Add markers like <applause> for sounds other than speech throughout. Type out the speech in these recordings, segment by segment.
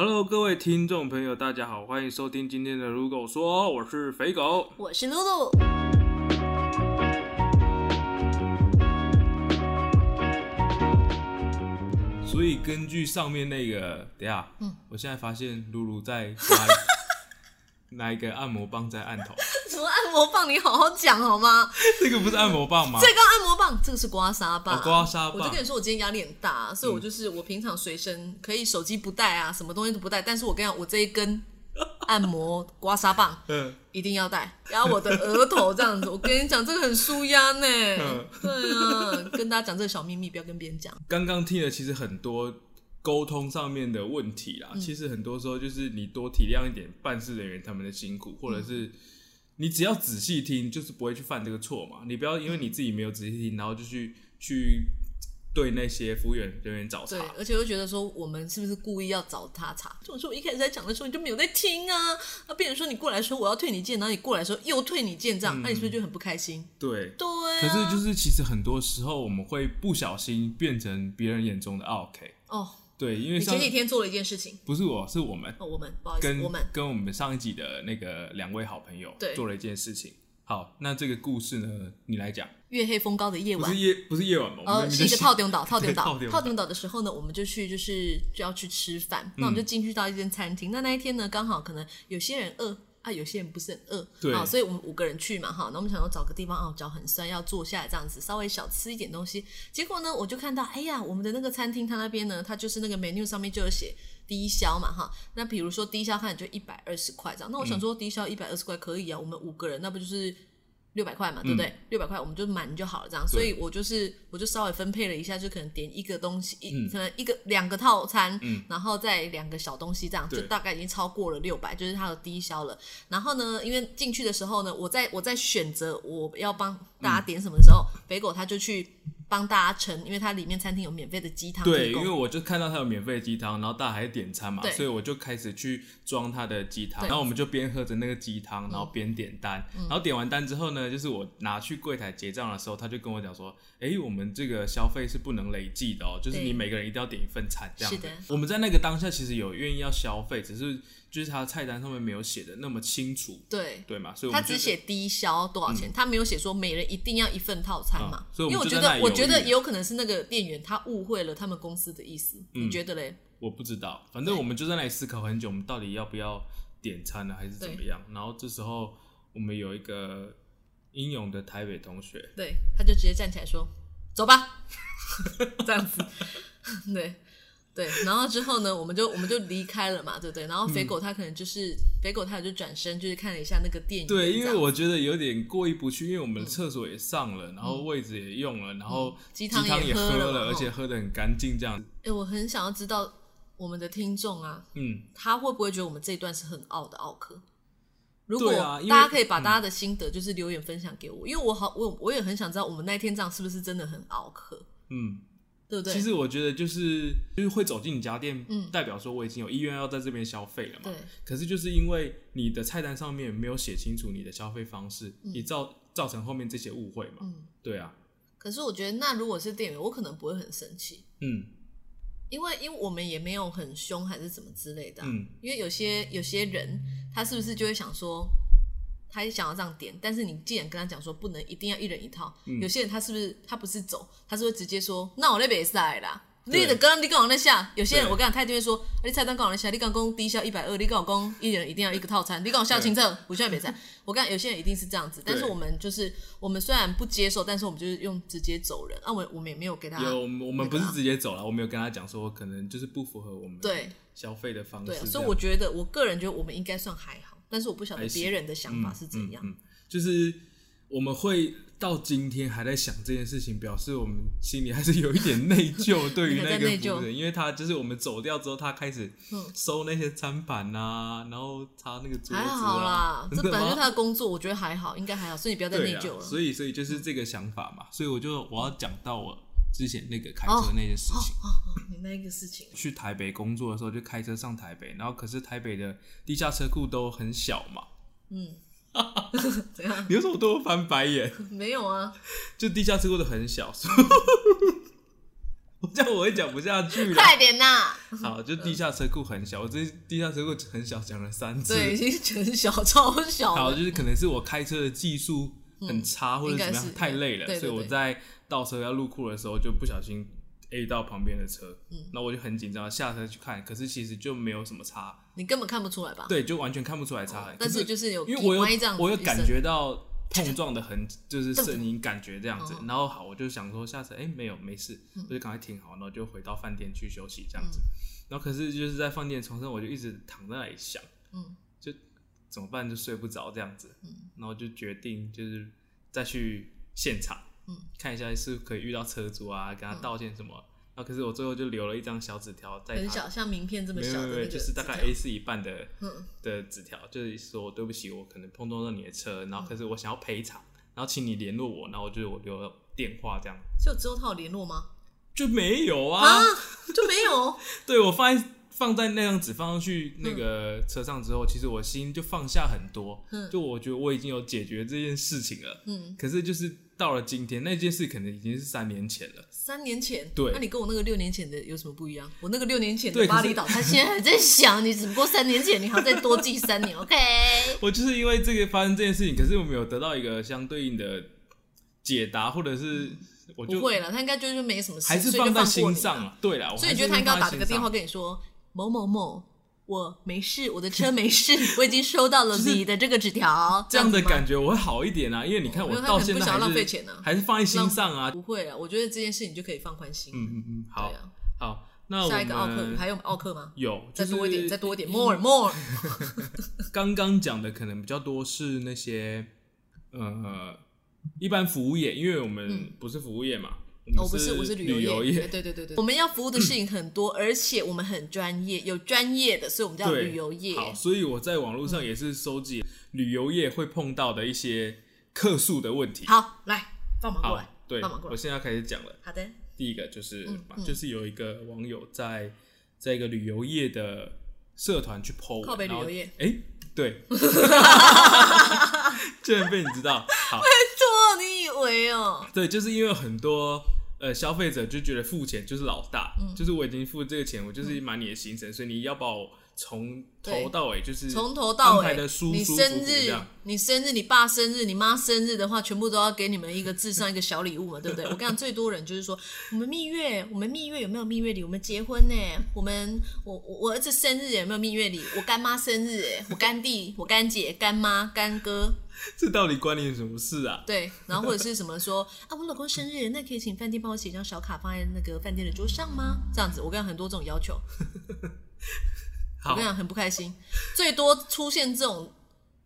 Hello，各位听众朋友，大家好，欢迎收听今天的《如狗说》，我是肥狗。我是露露。所以根据上面那个，等下，嗯我现在发现露露在拿 <laughs> 拿一个按摩棒在按头，摩棒？你好好讲好吗？<laughs> 这个不是按摩棒吗？这个按摩棒，这个是刮痧棒。哦刮痧棒我就跟你说，我今天压力很大，所以我就是我平常随身可以手机不带啊，什么东西都不带。但是我跟你讲，我这一根按摩刮痧棒 <laughs> 嗯，一定要带，压我的额头这样子。我跟你讲，这个很舒压呢。嗯 <laughs> 对啊，跟大家讲这个小秘密，不要跟别人讲。刚刚听了，其实很多沟通上面的问题嗯啦。其实很多时候就是你多体谅一点办事人员他们的辛苦，或者是你只要仔细听，就是不会去犯这个错嘛。你不要因为你自己没有仔细听，然后就去去对那些服务员人员找对茬。，而且会觉得说我们是不是故意要找他茬？这种说我一开始在讲的时候你就没有在听啊，那别人说你过来说我要退你件，然后你过来说又退你件，这样，那、你是不是就很不开心？对。对、啊，可是就是其实很多时候我们会不小心变成别人眼中的 OK。哦，对，因为你前几天做了一件事情，不是我是我们哦，我们不好意思，跟我们跟我们上一集的那个两位好朋友对做了一件事情。好，那这个故事呢，你来讲。月黑风高的夜晚不是。夜，不是夜晚吗？呃，是一个套顶岛，套顶岛，<laughs> 对套顶岛套顶岛的时候呢，我们就去，就是就要去吃饭。那我们就进去到一间餐厅。那那一天呢，刚好可能有些人饿啊，有些人不是很饿，对啊，所以我们五个人去嘛，哈。那我们想要找个地方，哦，脚很酸，要坐下来这样子，稍微小吃一点东西。结果呢，我就看到，哎呀，我们的那个餐厅，它那边呢，它就是那个 menu 上面就有写低消嘛，哈。那比如说低消，看就一百二十块这样。那我想说，低消一百二十块可以啊，我们五个人，那不就是？六百块嘛，对不对？六百块我们就满就好了，这样。所以我就是我就稍微分配了一下，就可能点一个东西，一、可能一个两个套餐，然后再两个小东西，这样就大概已经超过了六百，就是它的低消了。然后呢，因为进去的时候呢，我在我在选择我要帮大家点什么的时候，肥狗他就去帮大家盛，因为它里面餐厅有免费的鸡汤对，因为。我就看到它有免费的鸡汤，然后大家还在点餐嘛，所以我就开始去装它的鸡汤，然后我们就边喝着那个鸡汤，然后边点单，然后点完单之后呢，就是我拿去柜台结账的时候，他就跟我讲说，哎，我们这个消费是不能累计的哦，就是你每个人一定要点一份餐这样。的。我们在那个当下其实有愿意要消费，只是就是他菜单上面没有写的那么清楚，对，对嘛？所以我他只写低消多少钱，他没有写说每人一定要一份套餐嘛。嗯所以我因为我觉得，我觉得也有可能是那个店员他误会了他们公司的意思。嗯你觉得嘞？我不知道，反正我们就在那里思考很久，我们到底要不要点餐呢，还是怎么样？然后这时候我们有一个英勇的台北同学，对，他就直接站起来说：“走吧。” <laughs> 这样子，<laughs> 对对。然后之后呢，我们就我们就离开了嘛，对不对？然后肥狗他可能就是、肥狗，他就转身就是看了一下那个电影，对，因为我觉得有点过意不去，因为我们厕所也上了，然后位置也用了，然后嗯鸡鸡汤也也喝了而且喝的很干净，这样，哎，我很想要知道我们的听众啊，嗯，他会不会觉得我们这一段是很傲的傲客？如果大家可以把大家的心得就是留言分享给我，因为我好我我也很想知道我们那一天这样是不是真的很傲客，嗯，对不对？其实我觉得就是就是会走进你家店，嗯代表说我已经有意愿要在这边消费了嘛。对可是就是因为你的菜单上面没有写清楚你的消费方式，嗯你造造成后面这些误会嘛。对啊，可是我觉得那如果是店员，我可能不会很生气，嗯因为因为我们也没有很凶还是怎么之类的啊、嗯，因为有些有些人他是不是就会想说，他也想要这样点，但是你既然跟他讲说不能一定要一人一套，嗯。有些人他是不是他不是走，他是会直接说，那我那边赛啦。对。你的刚刚你跟我那下，有些人我跟你讲，他一定会说，你菜单跟我那下，你刚讲低消一百二，你跟我讲一人一定要一个套餐，你跟我下清澈，我现在别赛。我跟有些人一定是这样子，但是我们就是我们虽然不接受，但是我们就是用直接走人，啊，我我们也没有给他有我们不是直接走了，我没有跟他讲说可能就是不符合我们对。消费的方式对所以我觉得我个人觉得我们应该算还好，但是我不晓得别人的想法是怎样。嗯嗯嗯就是我们会到今天还在想这件事情，表示我们心里还是有一点内疚，<laughs> 对于还那个服务人，因为他就是我们走掉之后，他开始嗯收那些餐盘啊，然后擦那个桌子、啊，还好啦，<laughs> 这本来就是他的工作，我觉得还好，应该还好，所以你不要再内疚了。所以所以就是这个想法嘛，所以我就我要讲到我之前那个开哦车那件事情。哦哦，你那个事情，去台北工作的时候，就开车上台北，然后可是台北的地下车库都很小嘛，嗯，<laughs> 怎样？你为什么对我翻白眼？没有啊，就地下车库都很小，<laughs> 我这样我会讲不下去了。快点呐！好，就地下车库很小，我这地下车库很小讲了三次。对，已经很小，超小好，就是可能是我开车的技术很差，或者怎么样太累了，所以我在倒车要入库的时候就不小心 A 到旁边的车，嗯那我就很紧张，下车去看，可是其实就没有什么差，你根本看不出来吧？对，就完全看不出来差。哦但是就是有因为我有我有感觉到碰撞的痕，就是声音感觉这样子哦。然后好，我就想说下车，哎、没有没事，我就赶快停好，然后就回到饭店去休息这样子。嗯然后可是就是在饭店床上，我就一直躺在那里想，嗯，就怎么办就睡不着这样子。然后就决定就是再去现场，嗯，看一下是不是可以遇到车主啊，跟他道歉什么。然后可是我最后就留了一张小纸条在很小，像名片这么没有没有没有，小的那个就是大概 A 四一半的嗯。的纸条，就是说对不起，我可能碰撞到你的车，然后可是我想要赔偿，然后请你联络我，然后就是我留了电话这样，就之后他有联络吗？就没有啊，啊，就没有。<laughs> 对我放在放在那张纸放上去那个车上之后，其实我心就放下很多，嗯。就我觉得我已经有解决这件事情了，嗯，可是就是到了今天，那件事可能已经是三年前了。三年前，对那你跟我那个六年前的有什么不一样？我那个六年前的巴厘岛，他现在还在想，你只不过三年前，你还要再多记三年，OK？<laughs> 我就是因为这个发生这件事情，可是我没有得到一个相对应的解答，或者是我就不会了，他应该就是没什么事，还是放在。心上了。对啦，我所以你觉得他应该要打这个电话跟你说某某某，我没事，我的车没事，<laughs> 我已经收到了你的这个纸条，这样的感觉，我会好一点啊。因为你看我到现在还是浪费钱呢还是放在心上啊。不会啊，我觉得这件事你就可以放宽心。嗯嗯嗯，好啊，好，那我下一个奥克还有奥克吗？有再多一点，再多一点，more more。刚刚讲的可能比较多是那些呃一般服务业，因为我们不是服务业嘛，我哦，不是，我是旅旅游业。哎对对对对，我们要服务的事情很多，而且我们很专业，有专业的，所以我们叫，旅游业。好，所以我在网络上也是收集旅游业会碰到的一些客诉的问题。好，来放马过好来，，对放马，过来。我现在要开始讲了。好的，第一个就是、就是有一个网友在在一个旅游业的社团去 PO 靠北旅游业哎、对，<laughs> 居然被你知道。好，<laughs> 错，你以为哦？对，就是因为很多呃消费者就觉得付钱就是老大，嗯就是我已经付这个钱，我就是买你的行程，所以你要把我从对头到尾就是从头到尾你生日。、你生日、你爸生日、你妈生日的话，全部都要给你们一个致上一个小礼物嘛，对不对？我跟你讲，最多人就是说，我们蜜月，我们蜜月有没有蜜月礼？我们结婚呢？我们我我我儿子生日有没有蜜月礼？我干妈生日，哎，我干弟、我干姐、干妈、干哥，<laughs> 这到底关你什么事啊？对，然后或者是什么说啊，我老公生日，那可以请饭店帮我写一张小卡放在那个饭店的桌上吗？这样子，我跟你讲很多这种要求。<laughs> 我跟你，讲很不开心，最多出现这种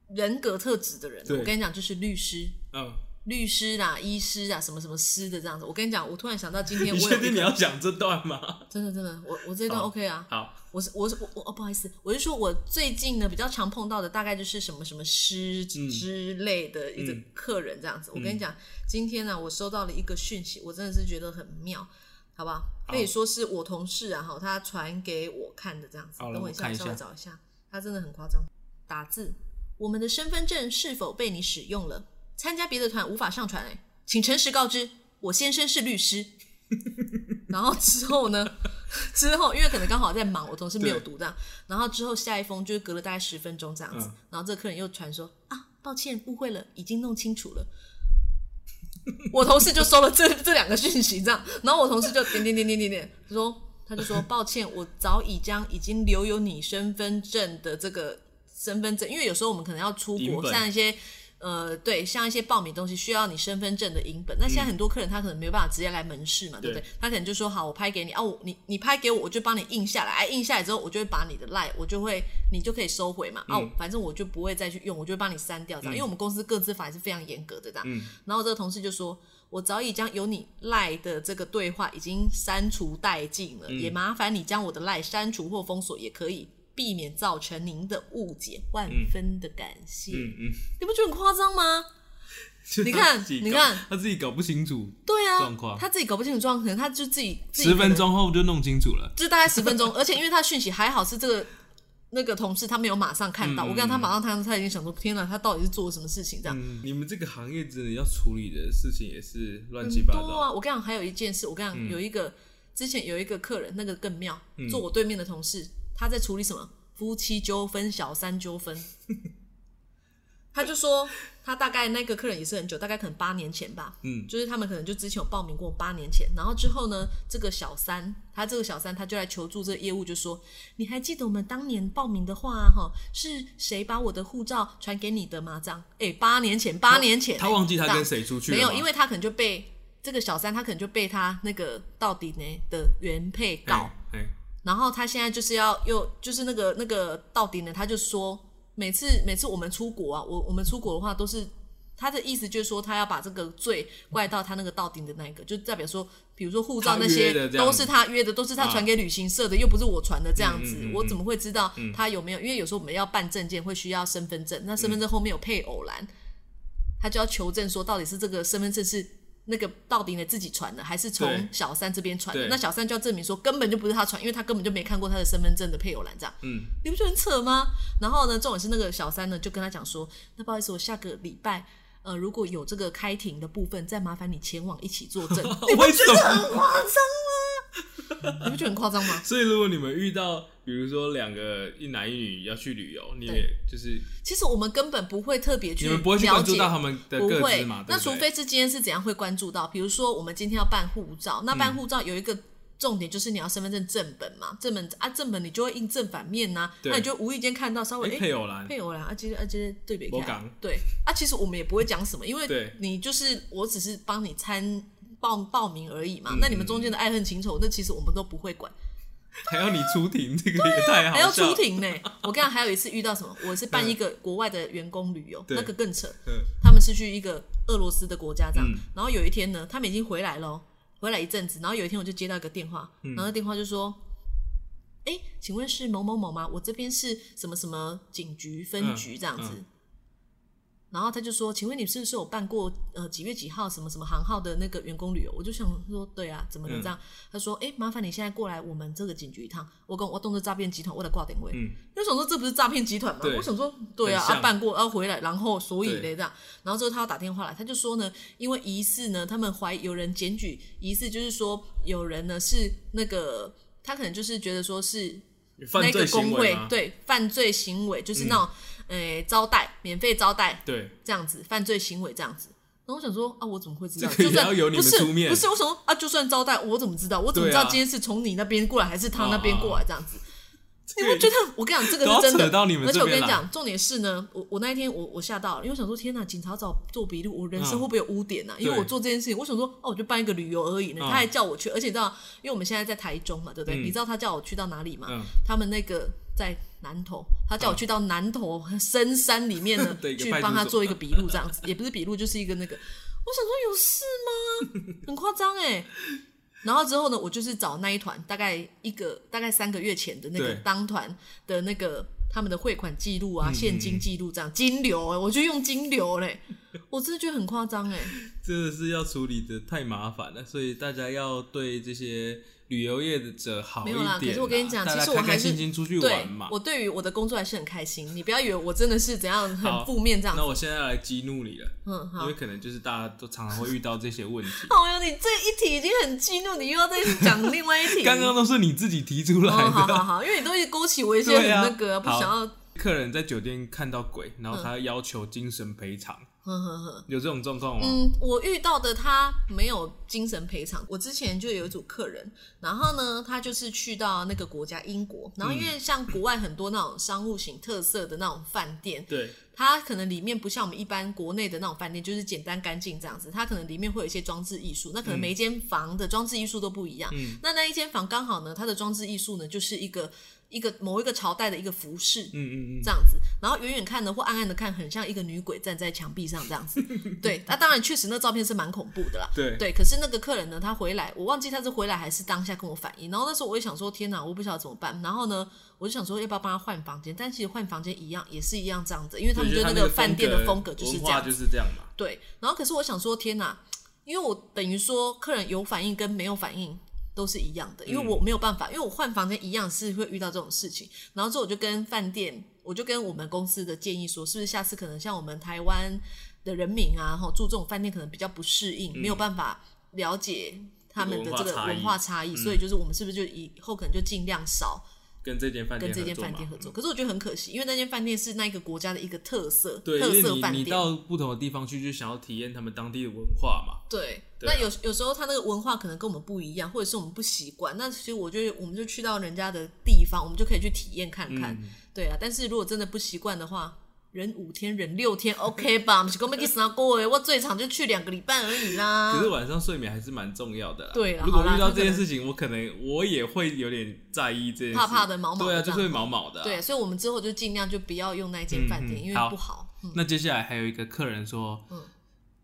人格特质的人，我跟你讲就是律师、嗯，律师啦、医师啊，什么什么师的这样子。我跟你讲，我突然想到今天你 <laughs> 我有一个确定你要讲这段吗？真的真的，我我这段 OK 啊。好，我是我是我我哦，不好意思，我是说我最近呢比较常碰到的大概就是什么什么师嗯之类的一个嗯客人这样子。我跟你讲，今天呢我收到了一个讯息，我真的是觉得很妙，好不？好可以说是我同事啊哈，他传给我看的这样子。等我一下，我看一下稍微找一下，他真的很夸张。打字，我们的身份证是否被你使用了？参加别的团无法上传哎、请诚实告知，我先生是律师。<laughs> 然后之后呢？<laughs> 之后因为可能刚好在忙，我同事没有读这样。然后之后下一封就是隔了大概十分钟这样子，嗯然后这个客人又传说啊，抱歉误会了，已经弄清楚了。<laughs> 我同事就收了这这两个讯息，这样，然后我同事就点点点点点点他说，他就说抱歉，我早已将已经留有你身份证的这个身份证，因为有时候我们可能要出国，像一些呃对，像一些报名东西需要你身份证的影本。那现在很多客人他可能没有办法直接来门市嘛，对不对对？他可能就说好，我拍给你啊，我你你拍给我，我就帮你印下来，哎，印下来之后，我就会把你的赖，我就会你就可以收回嘛，哦、反正我就不会再去用，我就会帮你删掉这样，因为我们公司各自法也是非常严格的这样。嗯然后这个同事就说。我早已将有你赖的这个对话已经删除殆尽了，也麻烦你将我的赖删除或封锁，也可以避免造成您的误解，万分的感谢。嗯嗯，你不觉得很夸张吗？<laughs> 你看你看他自己搞不清楚，对啊，状况他自己搞不清楚状况，可能他就自己十分钟后就弄清楚了。就大概十分钟，<laughs> 而且因为他讯息还好是这个那个同事他没有马上看到，嗯我跟他马上看到，他已经想说天哪，他到底是做了什么事情这样。嗯，你们这个行业真的要处理的事情也是乱七八糟。多啊！我跟你讲，还有一件事，我跟你讲，有一个之前有一个客人，那个更妙，嗯坐我对面的同事，他在处理什么？夫妻纠纷、小三纠纷。<laughs> 他就说，他大概那个客人也是很久，大概可能八年前吧，嗯，就是他们可能就之前有报名过八年前，然后之后呢，这个小三，他这个小三他就来求助这个业务，就说你还记得我们当年报名的话，哈，是谁把我的护照传给你的吗？这样，哎，八年前，八年前，他忘记他跟谁出去了。没有，因为他可能就被这个小三，他可能就被他那个到底呢的原配告，哎，哎然后他现在就是要又就是那个那个到底呢，他就说每次每次我们出国啊，我我们出国的话都是他的意思就是说他要把这个罪怪到他那个到顶的那一个，就代表说，比如说护照那些都是他约的，都是他啊传给旅行社的，又不是我传的这样子，嗯嗯嗯我怎么会知道他有没有？因为有时候我们要办证件会需要身份证，那身份证后面有配偶栏，他就要求证说到底是这个身份证是。那个到底呢自己传的，还是从小三这边传的？那小三就要证明说根本就不是他传，因为他根本就没看过他的身份证的配偶栏，这样嗯，你不觉得很扯吗？然后呢，重点是那个小三呢就跟他讲说，那不好意思，我下个礼拜呃如果有这个开庭的部分，再麻烦你前往一起作证。<laughs> 你不？觉得很夸张吗？<laughs> 你不觉得很夸张吗？<laughs> 所以如果你们遇到，比如说两个一男一女要去旅游，你也就是其实我们根本不会特别去你们不会去关注到他们的不会各自嘛？，那除非是今天是怎样会关注到，比如说我们今天要办护照，那嗯办护照有一个重点就是你要身份证正本嘛，正本啊正本你就会印正反面呐、对那你就无意间看到稍微配偶栏，配偶栏啊，接着啊接着对比看我讲，对啊，其实我们也不会讲什么，因为你就是我只是帮你参报报名而已嘛，嗯那你们中间的爱恨情仇，那其实我们都不会管。还要你出庭，这个也太好还要出。庭呢。我刚刚还有一次遇到什么，我是办一个国外的员工旅游，那个更扯。嗯他们是去一个俄罗斯的国家这样，嗯然后有一天呢，他们已经回来了哦，回来一阵子，然后有一天我就接到一个电话，嗯然后那电话就说。哎，请问是某某某吗？我这边是什么什么警局分局这样子。嗯然后他就说：“请问你是不是有办过呃几月几号什么什么航号的那个员工旅游？”我就想说：“对啊，怎么能这样？”他说：“哎，麻烦你现在过来我们这个警局一趟，我跟我动作诈骗集团为了挂点位。”嗯，就想说这不是诈骗集团吗？我想说对啊，啊办过要回来，然后所以对嘞这样，然后之后他要打电话来，他就说呢，因为疑似呢，他们怀疑有人检举，疑似就是说有人呢是那个他可能就是觉得说是犯罪那个工行为对犯罪行为，就是那种呃、招待免费招待对，这样子犯罪行为这样子。然后我想说啊，我怎么会知道？这个也就算要由你们不是出面不是，我想说啊，就算招待，我怎么知道？我怎么知道今天是从你那边过来，还是他那边过来这样子？你会觉得？我跟你讲，这个是真的。到你们而且我跟你讲，重点是呢，我我那一天我我吓到了，因为我想说，天哪，警察找做笔录，我人生嗯会不会有污点呢、啊？因为我做这件事情，我想说，哦，我就办一个旅游而已呢，嗯他还叫我去，而且你知道，因为我们现在在台中嘛，对不对？嗯你知道他叫我去到哪里吗？嗯，他们那个在南投，他叫我去到南投深山里面呢，<laughs> 去帮他做一个笔录，这样子 <laughs> 也不是笔录，就是一个那个。我想说有事吗？很夸张哎。然后之后呢，我就是找那一团，大概一个大概三个月前的那个当团的那个他们的汇款记录啊、嗯现金记录这样，金流哎，我就用金流嘞，我真的觉得很夸张哎。<laughs> 真的是要处理的太麻烦了，所以大家要对这些旅游业者好一点。没有啦可是我跟你讲其实我还是心心出去玩嘛。我对于我的工作还是很开心，你不要以为我真的是怎样很负面这样子。那我现在来激怒你了，嗯，好因为。可能就是大家都常常会遇到这些问题。<laughs> 哦哟，你这一题已经很激怒，你又要再讲另外一题。<laughs> 刚刚都是你自己提出来哦，好。好好，因为你都会勾起我一些很那个、不想要，客人在酒店看到鬼，然后他要求精神赔偿，呵呵呵。有这种状况吗？嗯，我遇到的他没有精神赔偿。我之前就有一组客人，然后呢，他就是去到那个国家英国，然后因为像国外很多那种商务型特色的那种饭店，对，它可能里面不像我们一般国内的那种饭店，就是简单干净这样子，它可能里面会有一些装置艺术，那可能每一间房的装置艺术都不一样。嗯那那一间房刚好呢，它的装置艺术呢就是一个一个某一个朝代的一个服饰。嗯嗯嗯，这样子，然后远远看呢，或暗暗的看，很像一个女鬼站在墙壁上这样子。<laughs> 对，那当然确实那照片是蛮恐怖的啦。对对，可是那个客人呢，他回来，我忘记他是回来还是当下跟我反映。然后那时候我也想说，天哪，我不晓得怎么办。然后呢，我就想说要不要帮他换房间，但其实换房间一样也是一样这样子，因为他们对那个饭店的风格就是这样就是这样嘛。对，然后可是我想说，天哪，因为我等于说客人有反应跟没有反应都是一样的，因为我没有办法，因为我换房间一样是会遇到这种事情。然后之后我就跟饭店，我就跟我们公司的建议说，是不是下次可能像我们台湾的人民啊，哈，住这种饭店可能比较不适应，没有办法了解。他们的这个文化差异嗯文化差异，所以就是我们是不是就以后可能就尽量少跟这间饭店跟这间合作嘛饭店合作？可是我觉得很可惜，因为那间饭店是那一个国家的一个特色对，因特色饭店。到不同的地方去，就想要体验他们当地的文化嘛。对，那有有时候他那个文化可能跟我们不一样，或者是我们不习惯。那其实我觉得，我们就去到人家的地方，我们就可以去体验看看。嗯对啊，但是如果真的不习惯的话，忍五天忍六天 OK 吧？<laughs> 不是讲要去三个月，我最长就去两个礼拜而已啦。可是晚上睡眠还是蛮重要的啦。对啦如果遇到这件事情，我可能我也会有点在意这件事，怕怕的毛毛的对啊，就会毛毛的啊。对，所以我们之后就尽量就不要用那间饭店，因为不好。嗯那接下来还有一个客人说，嗯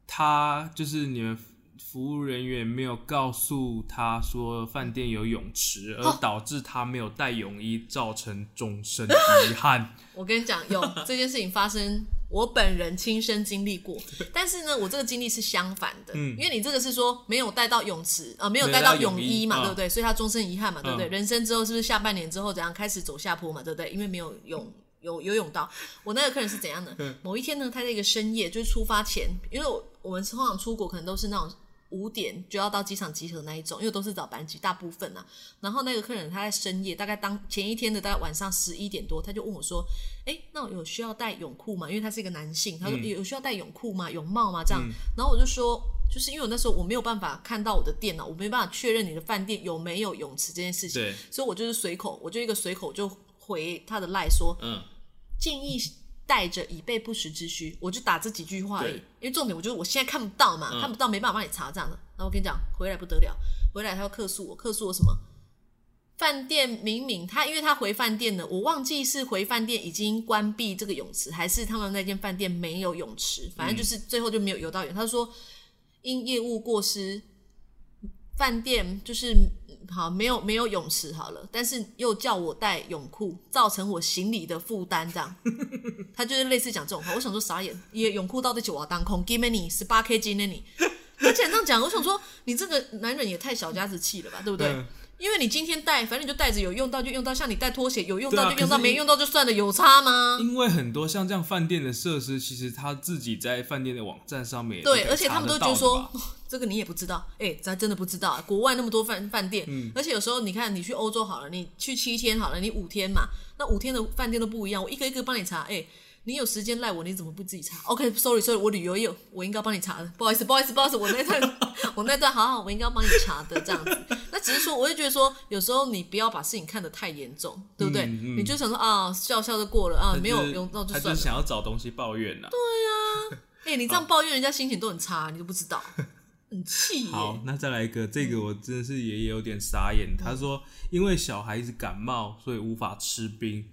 他就是你们服务人员没有告诉他说饭店有泳池，而哦导致他没有带泳衣，造成终身遗憾。<laughs> 我跟你讲，有这件事情发生，我本人亲身经历过。但是呢，我这个经历是相反的，嗯因为你这个是说没有带到泳池，呃，没有带到泳泳衣嘛，对不对？所以他终身遗憾嘛，对不对？嗯人生之后是不是下半年之后怎样开始走下坡嘛，对不对？因为没有泳。有游泳到，我那个客人是怎样的？嗯某一天呢，他在一个深夜，就是出发前，因为我我们通常出国可能都是那种五点就要到机场集合那一种，因为都是早班机，大部分啊。然后那个客人他在深夜，大概当前一天的大概晚上十一点多，他就问我说：“哎，那我有需要带泳裤吗？因为他是一个男性，他说、有需要带泳裤吗？泳帽吗？这样。然后我就说，就是因为我那时候我没有办法看到我的电脑，我没办法确认你的饭店有没有泳池这件事情，所以我就是随口，我就一个随口就回他的赖说，嗯，建议带着以备不时之需，我就打这几句话而已。因为重点，我觉得我现在看不到嘛，嗯看不到没办法帮你查这样的。那我跟你讲，回来不得了，回来他要客诉我，客诉我什么？饭店明明他，因为他回饭店了，我忘记是回饭店已经关闭这个泳池，还是他们那间饭店没有泳池，反正就是最后就没有游到泳。他说因业务过失，饭店就是好没有没有泳池好了，但是又叫我带泳裤，造成我行李的负担，这样，<laughs> 他就是类似讲这种话。我想说傻眼，也泳裤到底九瓦当空，give me 你十八 K G 那你，他竟然这样讲，我想说你这个男人也太小家子气了吧，对不对？嗯因为你今天带，反正你就带着，有用到就用到，像你带拖鞋有用到就用到，没用到就算了，有差吗？因为很多像这样饭店的设施，其实他自己在饭店的网站上面对，而且他们都觉得说 <laughs> 这个你也不知道，哎、咱真的不知道、啊。国外那么多饭饭店，嗯而且有时候你看，你去欧洲好了，你去七天好了，你五天嘛，那五天的饭店都不一样，我一个一个帮你查，哎、你有时间赖我，你怎么不自己查？OK，sorry，sorry，、我旅游有我应该帮你查的，不好意思，不好意思，不好意思，我那段 <laughs> 我那段好好，我应该要帮你查的这样子。那只是说，我就觉得说，有时候你不要把事情看得太严重，对不对？嗯嗯你就想说啊，笑笑就过了啊，没有用到就算了。就是想要找东西抱怨呐。哎、你这样抱怨人家心情都很差，你都不知道，很气。好，那再来一个，这嗯个我真的是也有点傻眼。他说，因为小孩子感冒，所以无法吃冰，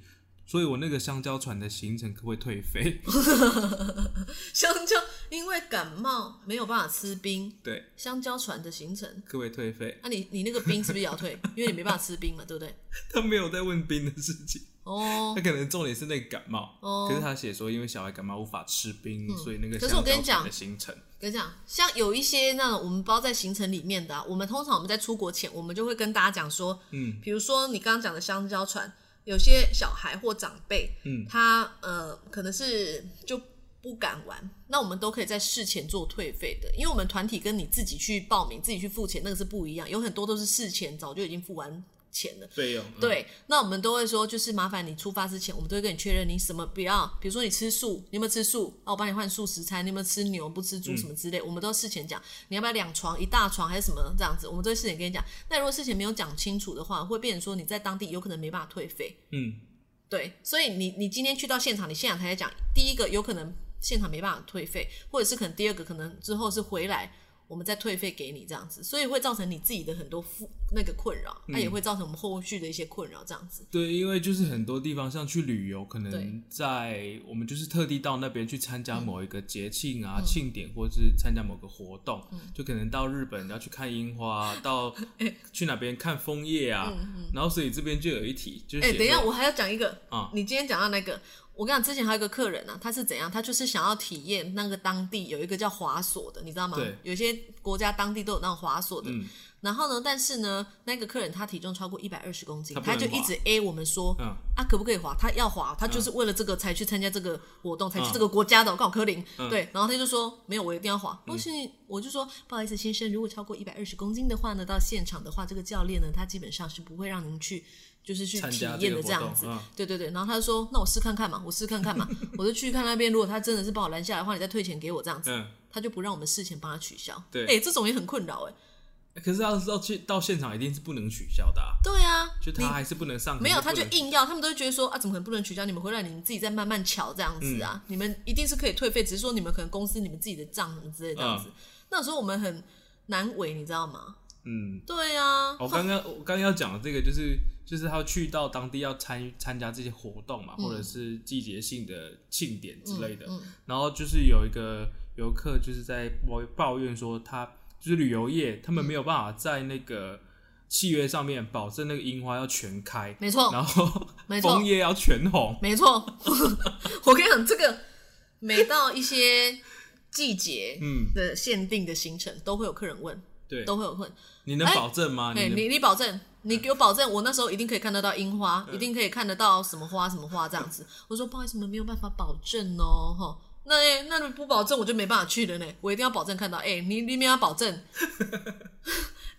所以我那个香蕉船的行程可不可以退费？<laughs> 香蕉因为感冒没有办法吃冰，对，香蕉船的行程，可不可以退费？那、你你那个冰是不是也要退？因为你没办法吃冰嘛，对不对？<laughs> 他没有在问冰的事情，哦。他，可能重点是那个感冒。哦。可是他写说，因为小孩感冒无法吃冰，所以那个可是我跟你讲香蕉船的行程，跟你讲，像有一些那种我们包在行程里面的、啊，我们通常我们在出国前，我们就会跟大家讲说，嗯，比如说你刚刚讲的香蕉船，有些小孩或长辈，嗯。他呃可能是就不敢玩，那我们都可以在事前做退费的，因为我们团体跟你自己去报名、自己去付钱那个是不一样，有很多都是事前早就已经付完钱的。费用。嗯，对，那我们都会说，就是麻烦你出发之前，我们都会跟你确认你什么不要，比如说你吃素，你有没有吃素？啊，我帮你换素食餐，你有没有吃牛不吃猪什么之类，我们都事前讲，你要不要两床一大床还是什么这样子，我们都会事前跟你讲。那如果事前没有讲清楚的话，会变成说你在当地有可能没办法退费。嗯，对，所以你你今天去到现场，你现场才在讲，第一个有可能现场没办法退费，或者是可能第二个可能之后是回来。我们再退费给你这样子，所以会造成你自己的很多负那个困扰，它也会造成我们后续的一些困扰这样子。对，因为就是很多地方像去旅游，可能在我们就是特地到那边去参加某一个节庆啊、嗯。庆典，或者是参加某个活动，就可能到日本要去看樱花，到 <laughs> 去哪边看枫叶啊，然后所以这边就有一题，就是哎、等一下，我还要讲一个啊。你今天讲到那个，我跟你讲，之前还有一个客人啊，他是怎样？他就是想要体验那个当地有一个叫滑索的，你知道吗对？有些国家当地都有那种滑索的。嗯然后呢，但是呢，那个客人他体重超过一百二十公斤，他就一直 A 我们说，嗯啊，可不可以滑？他要滑，他就是为了这个才去参加这个活动，才去嗯这个国家的。我告诉柯林，嗯对，然后他就说没有，我一定要滑。不是，我就说不好意思，先生，如果超过一百二十公斤的话呢，到现场的话，这个教练呢，他基本上是不会让您去。就是去体验的这样子，嗯对对对，然后他就说：“那我试看看嘛，我试看看嘛，我就去看那边。如果他真的是把我拦下来的话，你再退钱给我这样子。嗯，他就不让我们事前帮他取消。对哎、这种也很困扰哎。可是要到去到现场一定是不能取消的、啊，对啊，就他还是不能上，没有，他就硬要，他们都会觉得说啊，怎么可能不能取消？你们回来你们自己再慢慢瞧这样子啊，你们一定是可以退费，只是说你们可能公司你们自己的账什么之类的这样子。那时候我们很难为，你知道吗？嗯。对啊，我刚刚我刚刚要讲的这个就是就是他去到当地要参参加这些活动嘛，或者是季节性的庆典之类的。嗯然后就是有一个游客就是在抱抱怨说，他就是旅游业他们没有办法在那个契约上面保证那个樱花要全开，没错，然后没错枫叶要全红。没错。<laughs> 我跟你讲，这个每到一些季节嗯，的限定的行程，都会有客人问，对，都会有问。你能哎保证吗？你你保证，你给我保证，我那时候一定可以看得到樱花，嗯一定可以看得到什么花什么花这样子。我说不好意思，我们没有办法保证哦，哈。那欸那你不保证，我就没办法去了呢。我一定要保证看到，哎、你你没有保证，<laughs>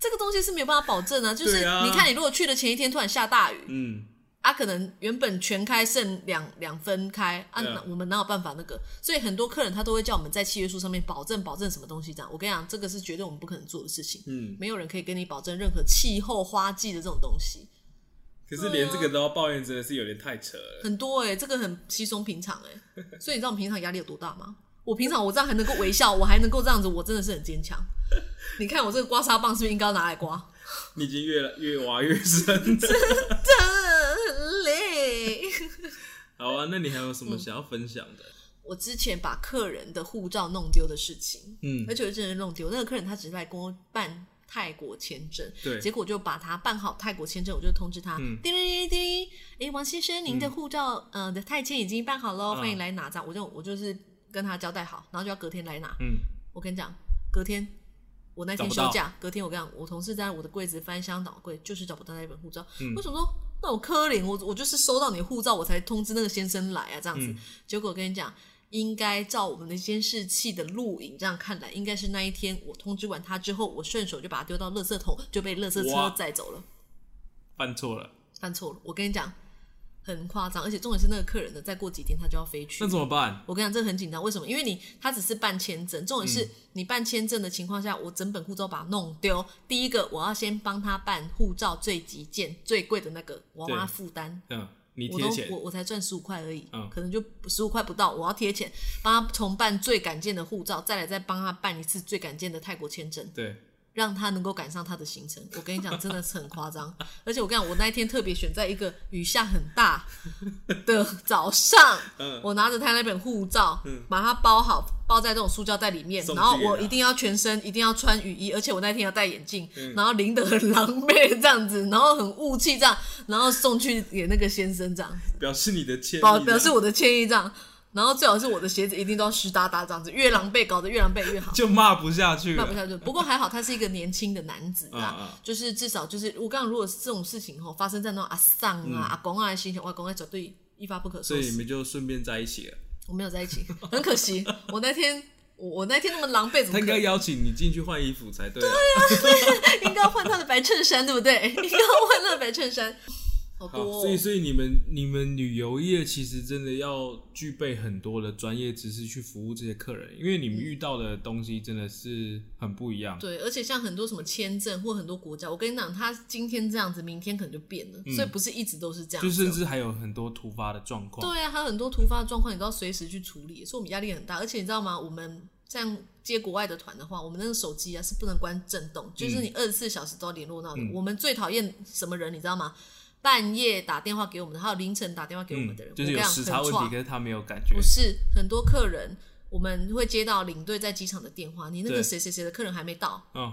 这个东西是没有办法保证啊。就是啊你看，你如果去的前一天突然下大雨，嗯，啊，可能原本全开剩两两分开啊，啊我们哪有办法那个？所以很多客人他都会叫我们在契约书上面保证保证什么东西这样。我跟你讲，这个是绝对我们不可能做的事情。嗯，没有人可以跟你保证任何气候花季的这种东西，可是连这个都要抱怨，真的是有点太扯了。很多哎、这个很稀松平常哎、所以你知道我们平常压力有多大吗？我平常我这样还能够微笑，我还能够这样子，我真的是很坚强。你看我这个刮痧棒是不是应该要拿来刮？你已经越来越挖越深。很累。<laughs> 好啊，那你还有什么想要分享的？我之前把客人的护照弄丢的事情，嗯而且我真的弄丢。那个客人他只是来跟我办泰国签证，对结果就把他办好泰国签证，我就通知他，叮叮铃叮铃，哎，王先生，您的护照、呃的泰签已经办好喽，嗯欢迎来拿。这样我就我就是跟他交代好，然后就要隔天来拿。嗯，我跟你讲，隔天我那天休假，隔天我跟你讲，我同事在我的柜子翻箱倒柜，就是找不到那一本护照。嗯为什么说那种柯林？我我就是收到你护照，我才通知那个先生来啊，这样子。嗯结果我跟你讲，应该照我们的监视器的录影，这样看来，应该是那一天我通知完他之后，我顺手就把他丢到垃圾桶，就被垃圾车载走了。犯错了，犯错了，我跟你讲，很夸张，而且重点是那个客人呢，再过几天他就要飞去那。怎么办？我跟你讲，这个很紧张，为什么？因为你他只是办签证，重点嗯是你办签证的情况下，我整本护照把它弄丢。第一个，我要先帮他办护照最急件、最贵的那个，我要帮他负担。嗯，你贴钱我，我才赚十五块而已，嗯可能就十五块不到，我要贴钱帮他重办最赶件的护照，再来再帮他办一次最赶件的泰国签证，对，让他能够赶上他的行程。我跟你讲，真的是很夸张，<laughs> 而且我跟你讲，我那一天特别选在一个雨下很大的早上，<laughs> 嗯。我拿着他那本护照，嗯。把它包好，包在这种塑胶袋里面，然后我一定要全身一定要穿雨衣，而且我那天要戴眼镜，嗯。然后淋得很狼狈这样子，然后很雾气这样，然后送去给那个先生这样，表示你的歉意表啊，表示我的歉意这样。然后最好是我的鞋子一定都要湿哒哒这样子，越狼狈搞得越狼狈越好。就骂不下去了。骂不下去。不过还好，他是一个年轻的男子啊，嗯嗯就是至少就是我刚刚如果是这种事情吼发生在那种阿丧啊、阿公啊的心情，外公那绝对一发不可收拾。所以你们就顺便在一起了。我没有在一起，很可惜。我那天我我那天那么狼狈，怎么？他应该邀请你进去换衣服才对啊。应该要换他的白衬衫，对不对？应该要换他的白衬衫。好多、所以所以你们你们旅游业其实真的要具备很多的专业知识去服务这些客人，因为你们遇到的东西真的是很不一样。对，而且像很多什么签证或很多国家，我跟你讲，他今天这样子，明天可能就变了，所以不是一直都是这样。就甚至还有很多突发的状况。对啊，还有很多突发的状况，你都要随时去处理，所以我们压力很大。而且你知道吗？我们这样接国外的团的话，我们那个手机啊是不能关震动，就是你二十四小时都要联络到的。嗯我们最讨厌什么人，你知道吗？半夜打电话给我们的，还有凌晨打电话给我们的人，嗯，就是有时差问题，可是他没有感觉。不。是很多客人，我们会接到领队在机场的电话，你那个对。谁谁谁的客人还没到，嗯，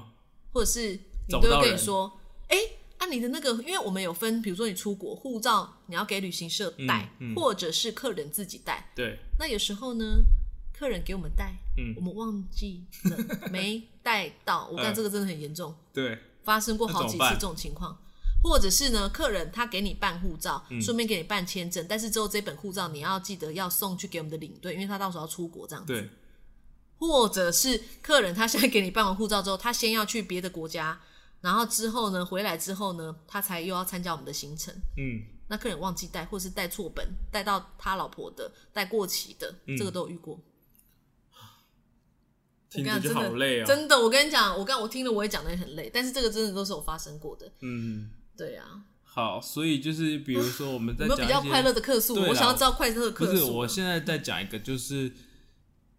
或者是领队会跟你说，哎、啊啊，你的那个，因为我们有分，比如说你出国护照，你要给旅行社带，嗯嗯。或者是客人自己带。对，那有时候呢，客人给我们带，嗯。我们忘记了没带到。我看 <laughs> 嗯。这个真的很严重，对，发生过好几次这种情况。或者是呢，客人他给你办护照，嗯顺便给你办签证，但是之后这本护照你要记得要送去给我们的领队，因为他到时候要出国这样子。对，或者是客人他现在给你办完护照之后，他先要去别的国家，然后之后呢回来之后呢，他才又要参加我们的行程。嗯，那客人忘记带，或是带错本，带到他老婆的，带过期的，嗯这个都有遇过。听着就好累哦。真的，我跟你讲，我刚我听了我也讲的很累，但是这个真的都是有发生过的。嗯，对啊，好，所以就是比如说我们在讲比较快乐的客诉？对我想要知道快乐的不是，我现在在讲一个，就是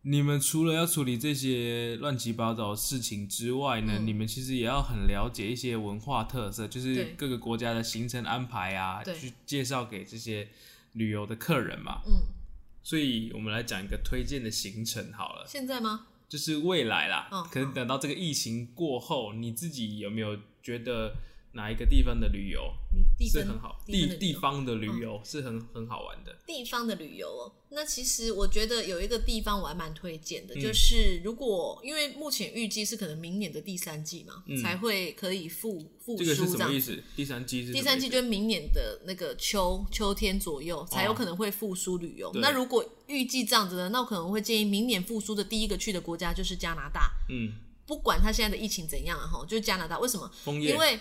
你们除了要处理这些乱七八糟的事情之外呢，嗯。你们其实也要很了解一些文化特色，就是各个国家的行程安排啊，去介绍给这些旅游的客人嘛。嗯，所以我们来讲一个推荐的行程好了，现在吗？就是未来啦，哦可能等到这个疫情过后，你自己有没有觉得哪一个地方的旅游是很好，地地方的旅游是很很好玩的？地方的旅游哦，那其实我觉得有一个地方我还蛮推荐嗯的，就是如果因为目前预计是可能明年的第三季嘛，嗯才会可以复复这个是苏这样什么意。思？第三季是第三季就是明年的那个秋秋天左右才有哦可能会复苏旅游。对那如果预计这样子的，那我可能会建议明年复苏的第一个去的国家就是加拿大，嗯，不管它现在的疫情怎样啊，哈，就是加拿大。为什么？因为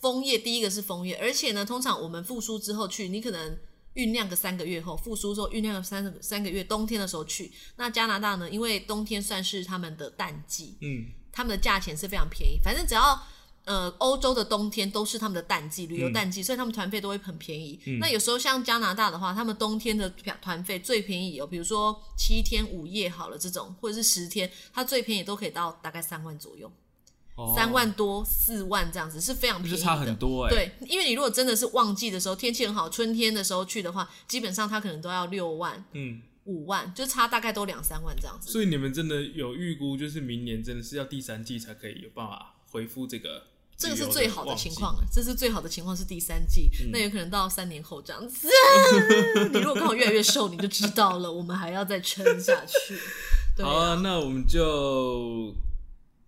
枫叶第一个是枫叶，而且呢，通常我们复苏之后去，你可能酝酿个三个月后，复苏之后酝酿个三个三个月，冬天的时候去。那加拿大呢，因为冬天算是他们的淡季，嗯，他们的价钱是非常便宜，反正只要。呃，欧洲的冬天都是他们的淡季，旅游淡季，所以他们团费都会很便宜。那有时候像加拿大的话，他们冬天的团费最便宜有，比如说七天五夜好了这种，或者是十天，它最便宜都可以到大概三万左右。哦三万多、四万这样子是非常便宜的，差很多哎、对，因为你如果真的是旺季的时候，天气很好，春天的时候去的话，基本上它可能都要六万、嗯，五万，就差大概都两三万这样子。所以你们真的有预估，就是明年真的是要第三季才可以有办法恢复这个，这个是最好的情况，啊，这是最好的情况是第三季，嗯那有可能到三年后这样子。<laughs> 你如果刚好越来越瘦，你就知道了，我们还要再撑下去。对好啊，啊，那我们就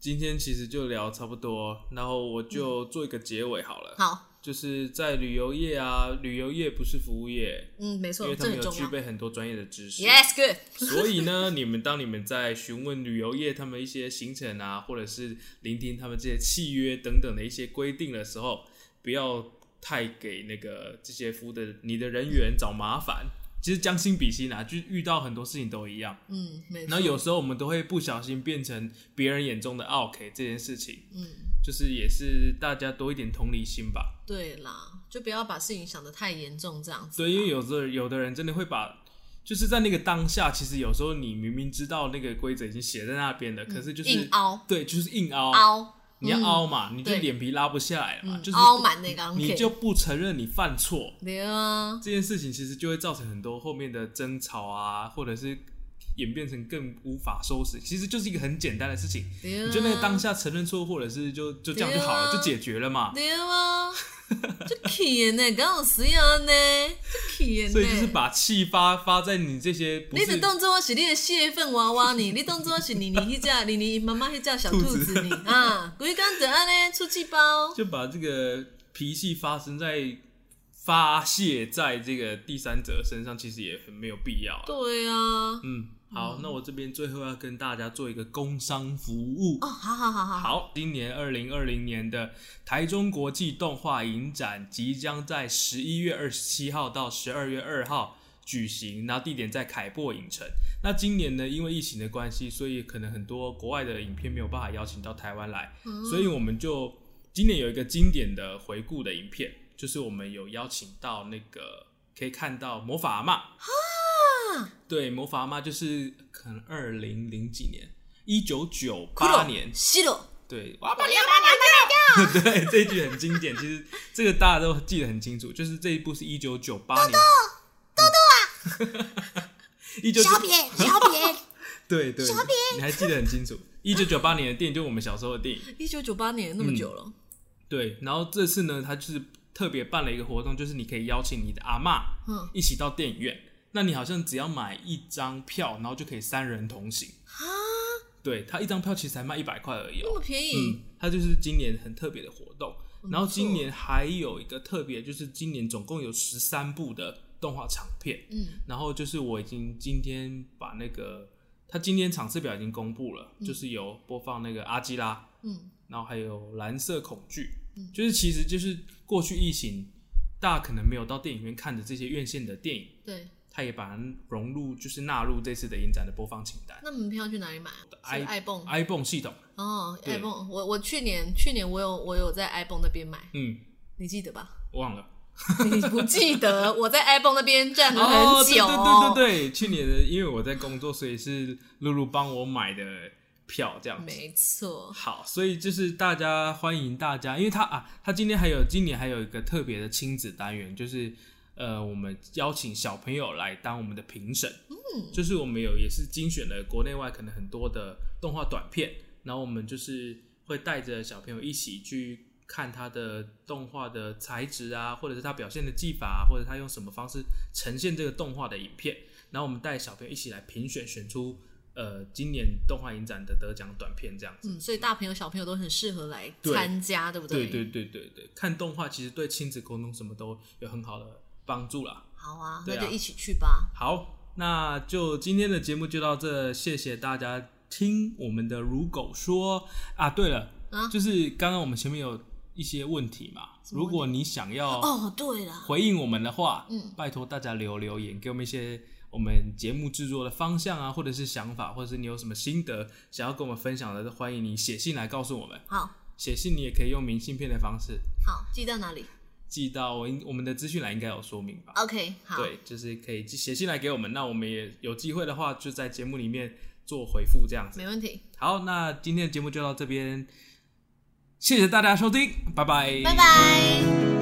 今天其实就聊差不多，然后我就做一个结尾好了。好，就是在旅游业啊，旅游业不是服务业，嗯，没错，因为他们有。具备很多专业的知识。Yes, good。<laughs> 所以呢，你们当你们在询问旅游业他们一些行程啊，或者是聆听他们这些契约等等的一些规定的时候，不要太给那个这些服务的你的人员找麻烦。其实将心比心啊，就遇到很多事情都一样。嗯，没错。然后有时候我们都会不小心变成别人眼中的 OK 这件事情，嗯，就是也是大家多一点同理心吧。对啦，就不要把事情想得太严重，这样子。对，因为有的有的人真的会把，就是在那个当下，其实有时候你明明知道那个规则已经写在那边的，可是就是硬凹对，就是硬凹，凹，你要嗯凹嘛，你就脸皮拉不下来了嘛，嗯就是凹满那个你就不承认你犯错，对啊，这件事情其实就会造成很多后面的争吵啊，或者是演变成更无法收拾。其实就是一个很简单的事情，你就那个当下承认错，或者是就就这样就好了，啊就解决了嘛。对啊，<laughs> 就气呢，刚好死呀呢，就气呢。所以就是把气发发在你这些不你的动作是你的泄愤娃娃你，你动作是你你迄只你你妈妈迄只小兔兔子子你啊，规工就安呢出气包。<laughs> 就把这个脾气发生在发泄在这个第三者身上，其实也很没有必要、啊。对啊，嗯，好，那我这边最后要跟大家做一个工商服务。哦，好好好好，好，今年二零二零年的台中国际动画影展即将在十一月二十七号到十二月二号举行，然后地点在凯擘影城。那今年呢，因为疫情的关系，所以可能很多国外的影片没有办法邀请到台湾来，所以我们就今年有一个经典的回顾的影片，就是我们有邀请到那个可以看到魔法阿嬷。啊，对，魔法阿妈就是可能二零零几年，一九九八年。是咯，对，我要把你把你掉。<laughs> 对，这一句很经典，其实这个大家都记得很清楚，就是这一部是一九九八年。豆豆啊，<laughs> 一九小扁小扁，<laughs> 对对，你还记得很清楚。一九九八年的电影，就是我们小时候的电影。一九九八年那么久了，对，然后这次呢，他就是特别办了一个活动，就是你可以邀请你的阿嬷嗯一起到电影院。那你好像只要买一张票，然后就可以三人同行。啊，对，他一张票其实才卖一百块而已哦、那么便宜，嗯，它就是今年很特别的活动。然后今年还有一个特别，就是今年总共有十三部的动画长片。嗯，然后就是我已经今天把那个他今天场次表已经公布了，就是有播放那个阿基拉，嗯，然后还有蓝色恐惧，就是其实就是过去疫情大家可能没有到电影院看的这些院线的电影，对。他也把它融入就是纳入这次的影展的播放清单。那门票去哪里买？？i iPhone iPhone 系统，哦，，i b o n e。我我去年去年我有我有在 i b o n e 那边买，嗯，你记得吧？忘了。你不记得我在 iPhone 那边站了哦，很久，对对对对对，<laughs> 去年的因为我在工作，所以是露露帮我买的票，这样子。没错，好，所以就是大家欢迎大家，因为他啊，他今天还有今年还有一个特别的亲子单元，就是呃，我们邀请小朋友来当我们的评审，嗯，就是我们有也是精选了国内外可能很多的动画短片，然后我们就是会带着小朋友一起去看他的动画的材质啊，或者是他表现的技法啊，或者他用什么方式呈现这个动画的影片，然后我们带小朋友一起来评选，选出呃今年动画影展的得奖短片这样子。嗯，所以大朋友小朋友都很适合来参加，对不对对对对对对，看动画其实对亲子沟通什么都有很好的帮助了。好啊，那就一起去吧。好，那就今天的节目就到这，谢谢大家听我们的如狗说啊。对了，啊就是刚刚我们前面有一些问题嘛，如果你想要哦，对了，回应我们的话，嗯，拜托大家留留言，给我们一些我们节目制作的方向啊，或者是想法，或者是你有什么心得想要跟我们分享的，欢迎你写信来告诉我们。好写信你也可以用明信片的方式好寄到哪里寄到我我们的资讯栏应该有说明吧？？OK，好，对，就是可以寄写信来给我们，那我们也有机会的话，就在节目里面做回复这样子。没问题，好，那今天的节目就到这边，谢谢大家收听，拜拜，拜拜。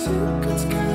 secrets